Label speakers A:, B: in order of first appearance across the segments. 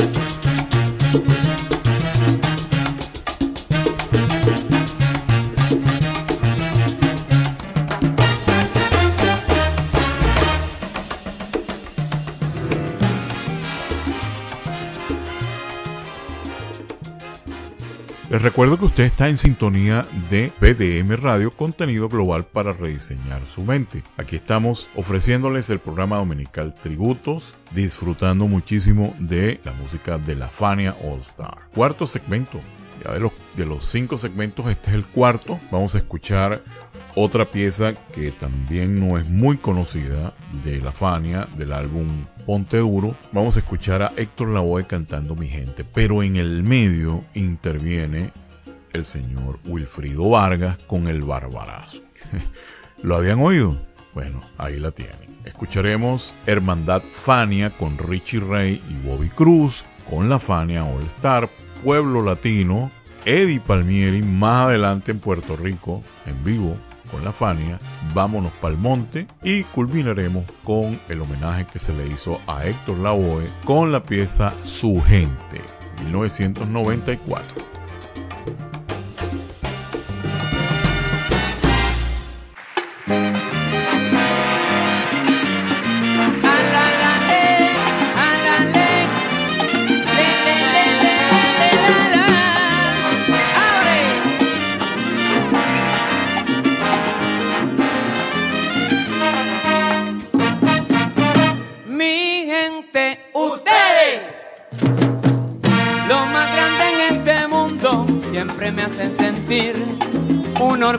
A: Thank you. Les recuerdo que usted está en sintonía de PDM Radio, contenido global para rediseñar su mente. Aquí estamos ofreciéndoles el programa dominical Tributos, disfrutando muchísimo de la música de la Fania All Star. Cuarto segmento. Ya de los, de los cinco segmentos, este es el cuarto. Vamos a escuchar otra pieza que también no es muy conocida de la Fania, del álbum Ponte Duro, vamos a escuchar a Héctor Lavoe cantando Mi Gente, pero en el medio interviene el señor Wilfrido Vargas con el Barbarazo. ¿Lo habían oído? Bueno, ahí la tienen. Escucharemos Hermandad Fania con Richie Ray y Bobby Cruz, con la Fania All Star, Pueblo Latino, Eddie Palmieri más adelante en Puerto Rico, en vivo, con la Fania, vámonos pa'l monte y culminaremos con el homenaje que se le hizo a Héctor Lavoe con la pieza Su Gente, 1994.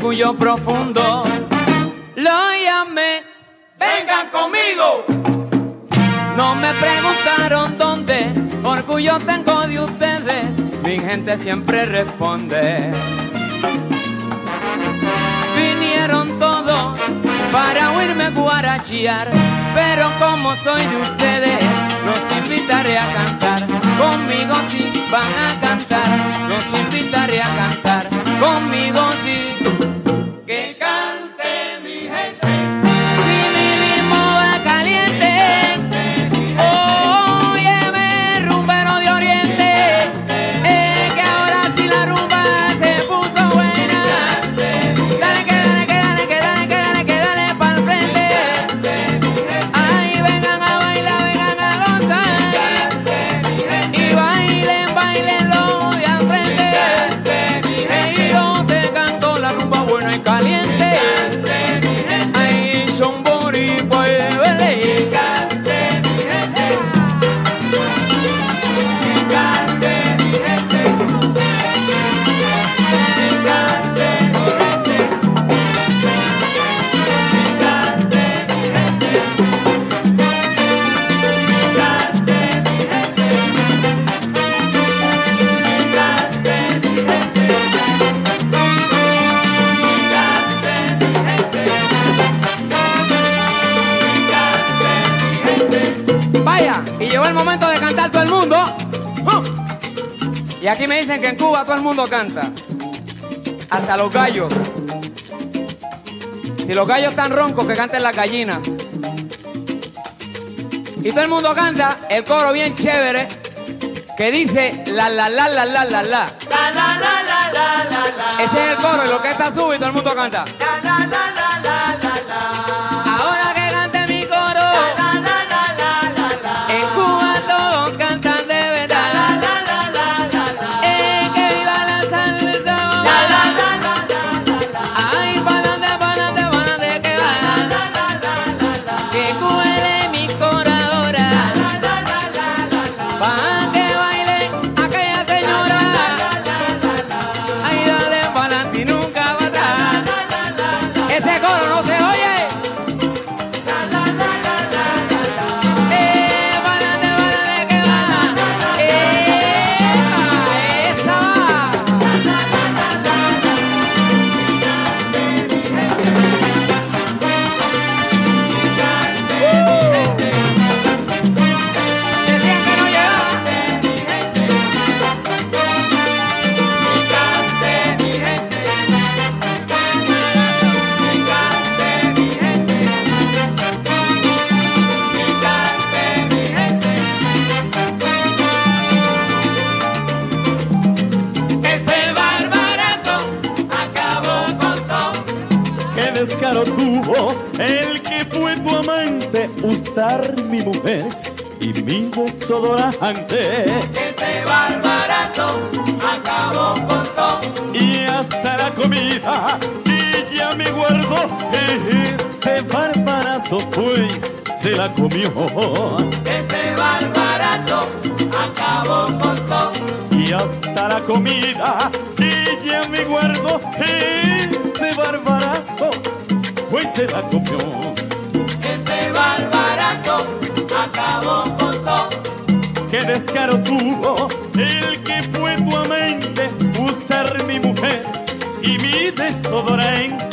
B: Orgullo profundo. Lo llamé, vengan conmigo. No me preguntaron dónde, orgullo tengo de ustedes, mi gente siempre responde. Vinieron todos para oírme guarachiar, pero como soy de ustedes, los invitaré a cantar. Conmigo si van a cantar, los invitaré a cantar. Conmigo Y aquí me dicen que en Cuba todo el mundo canta. Hasta los gallos. Si los gallos están roncos, que canten las gallinas. Y todo el mundo canta el coro bien chévere que dice la la la la la la la. La la la la la la Ese es el coro y lo que está sube y todo el mundo canta. La la la
C: trajo se la comió.
D: Ese barbarazo acabó con todo.
C: Qué descaro tuvo el que fue tu amante usar mi mujer y mi desodorante.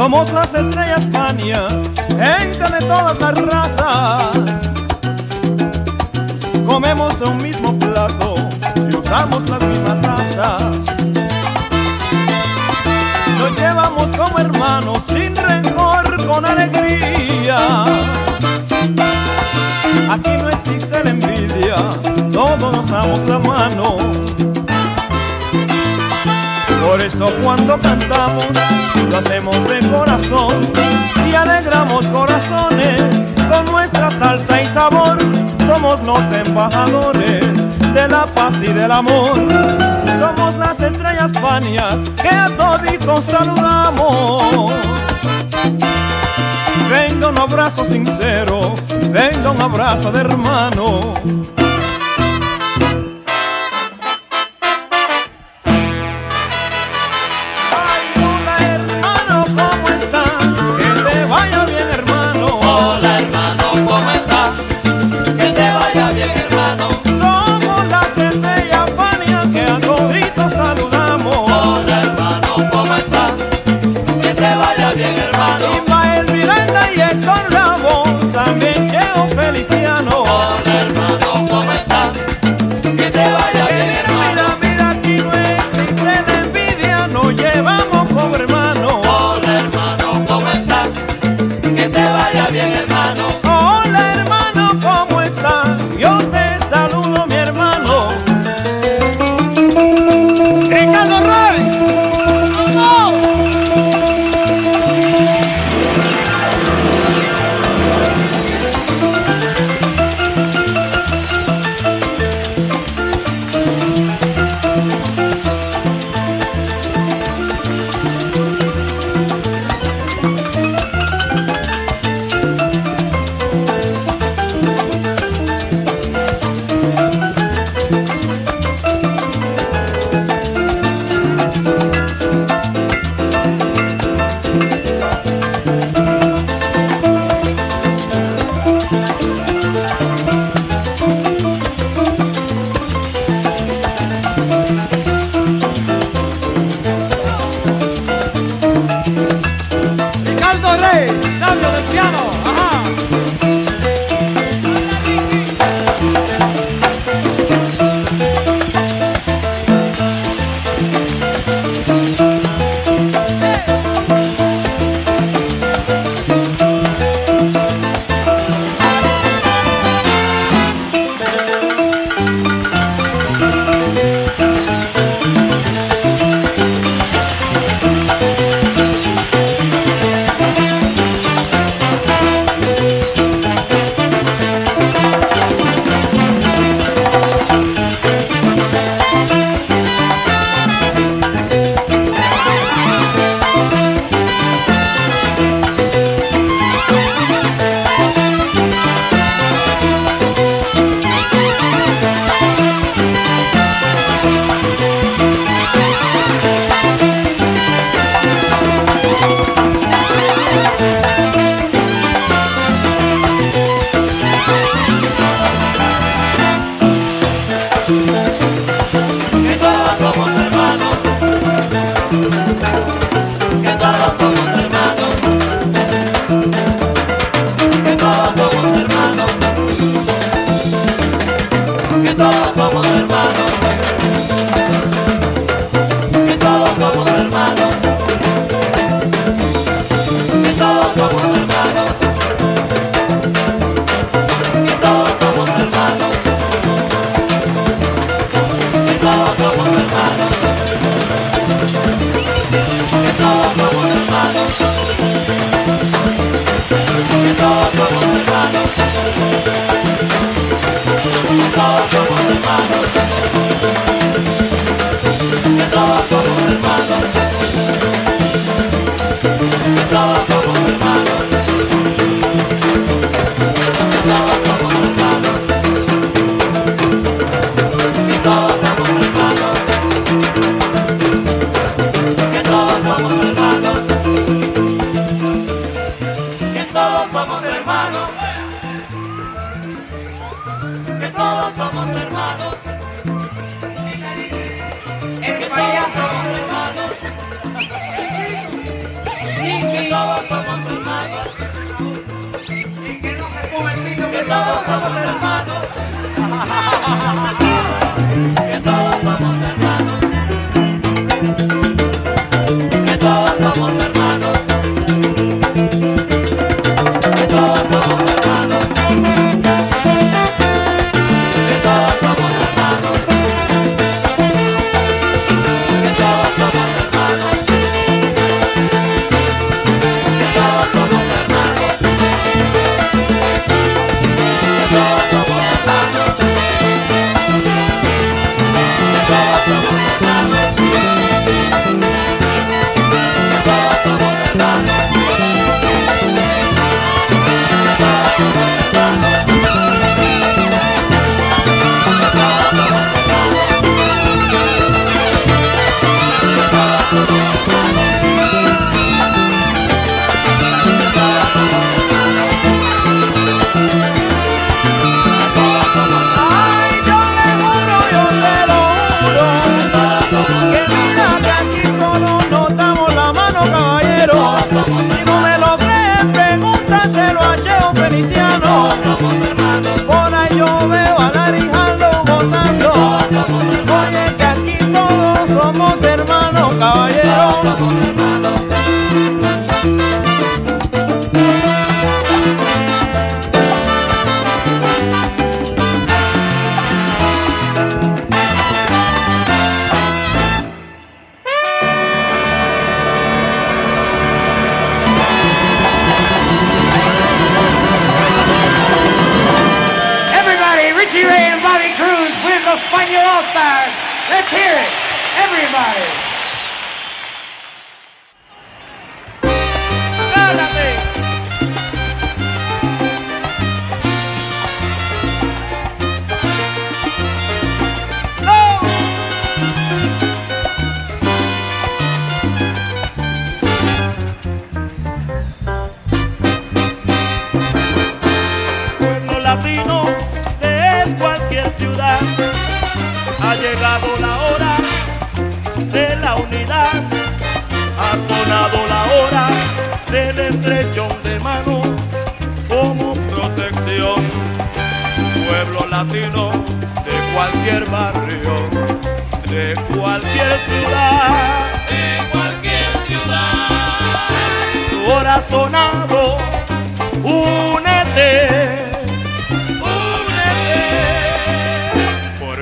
C: Somos las estrellas canias, gente de todas las razas. Comemos de un mismo plato y usamos las mismas tazas. Nos llevamos como hermanos sin rencor, con alegría. Aquí no existe la envidia, todos nos damos la mano. Por eso cuando cantamos lo hacemos de corazón y alegramos corazones con nuestra salsa y sabor. Somos los embajadores de la paz y del amor. Somos las estrellas panias que a toditos saludamos. Venga un abrazo sincero, venga un abrazo de hermano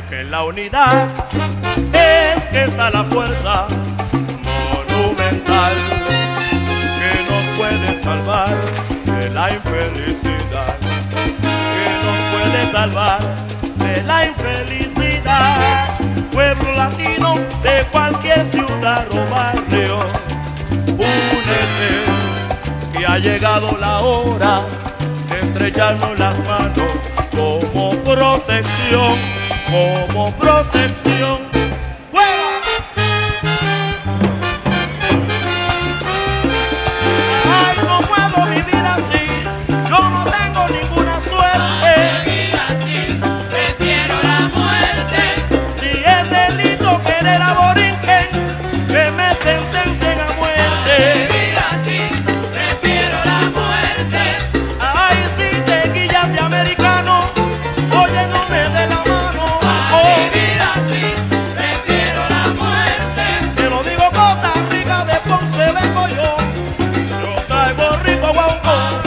C: que en la unidad es que está la fuerza monumental
D: que nos puede salvar de la infelicidad, que nos puede salvar de
C: la infelicidad. Pueblo latino de cualquier ciudad o barrio, únete que ha llegado la
D: hora de estrellarnos las manos como protección como protección.
C: Nuevo Rico, Guauco.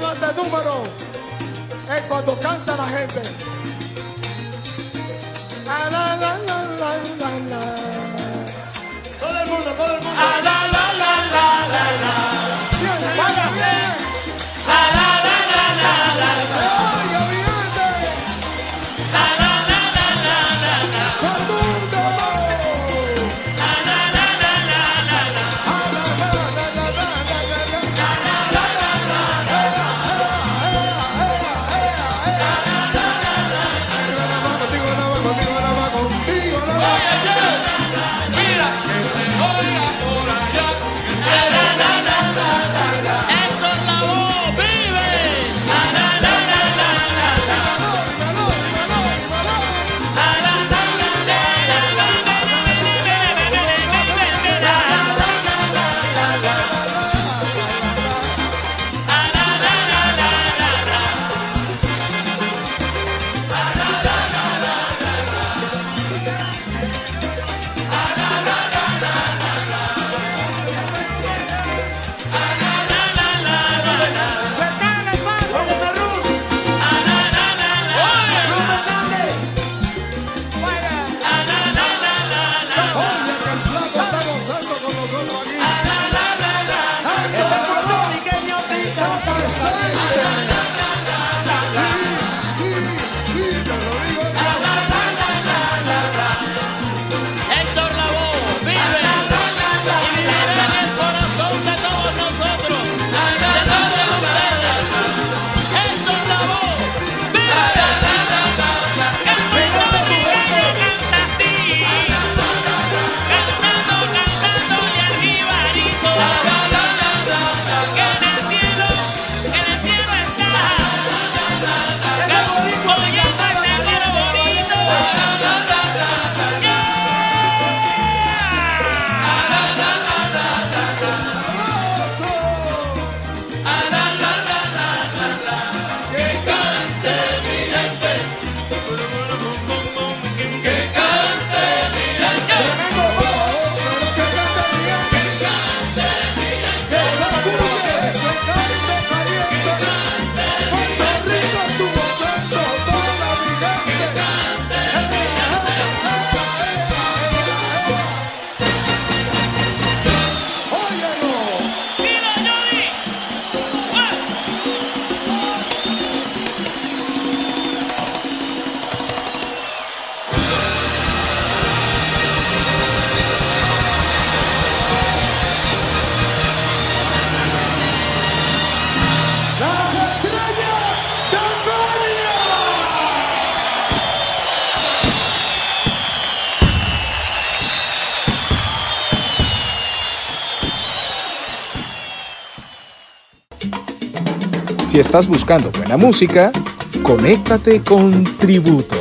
C: con este número es cuando
D: canta la gente.
C: A la,
E: la, la, la, la, la. Todo el mundo, todo el mundo. A la, la, la, la, la, la.
F: Si estás buscando buena música, conéctate con Tributo.